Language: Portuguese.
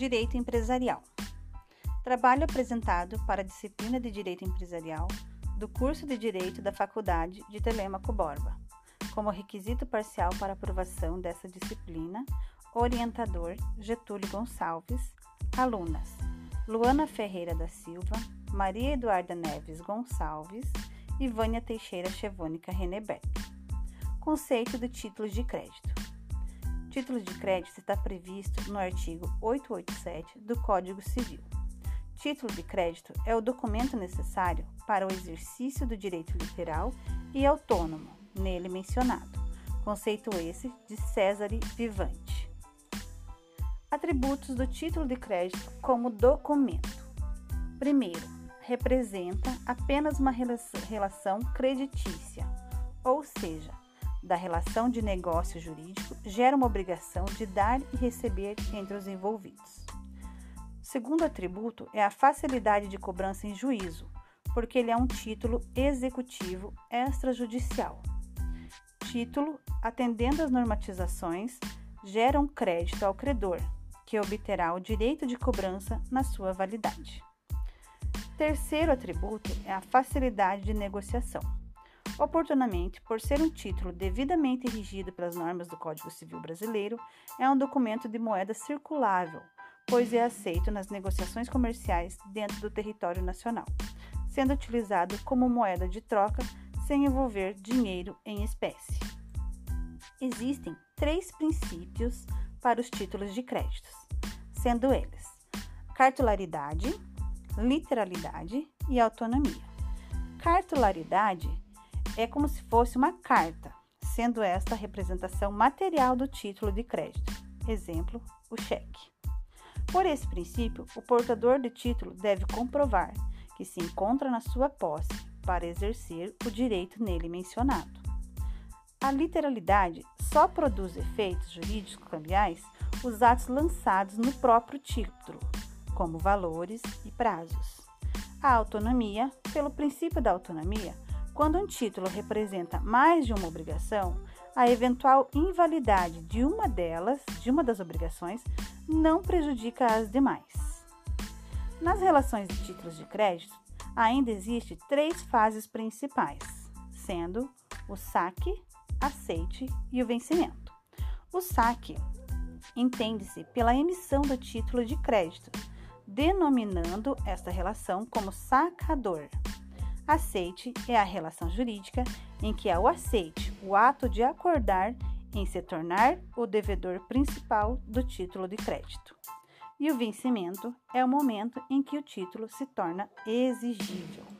Direito Empresarial. Trabalho apresentado para a disciplina de Direito Empresarial do curso de Direito da Faculdade de Telêmaco Borba. Como requisito parcial para aprovação dessa disciplina, orientador Getúlio Gonçalves, alunas Luana Ferreira da Silva, Maria Eduarda Neves Gonçalves e Vânia Teixeira Chevônica Renebeck. Conceito do título de crédito. Título de crédito está previsto no artigo 887 do Código Civil. Título de crédito é o documento necessário para o exercício do direito literal e autônomo, nele mencionado. Conceito esse de César Vivante. Atributos do título de crédito como documento. Primeiro, representa apenas uma relação creditícia, da relação de negócio jurídico gera uma obrigação de dar e receber entre os envolvidos. Segundo atributo é a facilidade de cobrança em juízo, porque ele é um título executivo extrajudicial. Título, atendendo às normatizações, gera um crédito ao credor, que obterá o direito de cobrança na sua validade. Terceiro atributo é a facilidade de negociação Oportunamente, por ser um título devidamente regido pelas normas do Código Civil Brasileiro, é um documento de moeda circulável, pois é aceito nas negociações comerciais dentro do território nacional, sendo utilizado como moeda de troca sem envolver dinheiro em espécie. Existem três princípios para os títulos de créditos, sendo eles cartularidade, literalidade e autonomia. Cartularidade é como se fosse uma carta, sendo esta a representação material do título de crédito. Exemplo, o cheque. Por esse princípio, o portador de título deve comprovar que se encontra na sua posse para exercer o direito nele mencionado. A literalidade só produz efeitos jurídicos cambiais os atos lançados no próprio título, como valores e prazos. A autonomia, pelo princípio da autonomia, quando um título representa mais de uma obrigação, a eventual invalidade de uma delas, de uma das obrigações, não prejudica as demais. Nas relações de títulos de crédito, ainda existe três fases principais, sendo o saque, aceite e o vencimento. O saque entende-se pela emissão do título de crédito, denominando esta relação como sacador. Aceite é a relação jurídica em que há o aceite, o ato de acordar em se tornar o devedor principal do título de crédito. E o vencimento é o momento em que o título se torna exigível.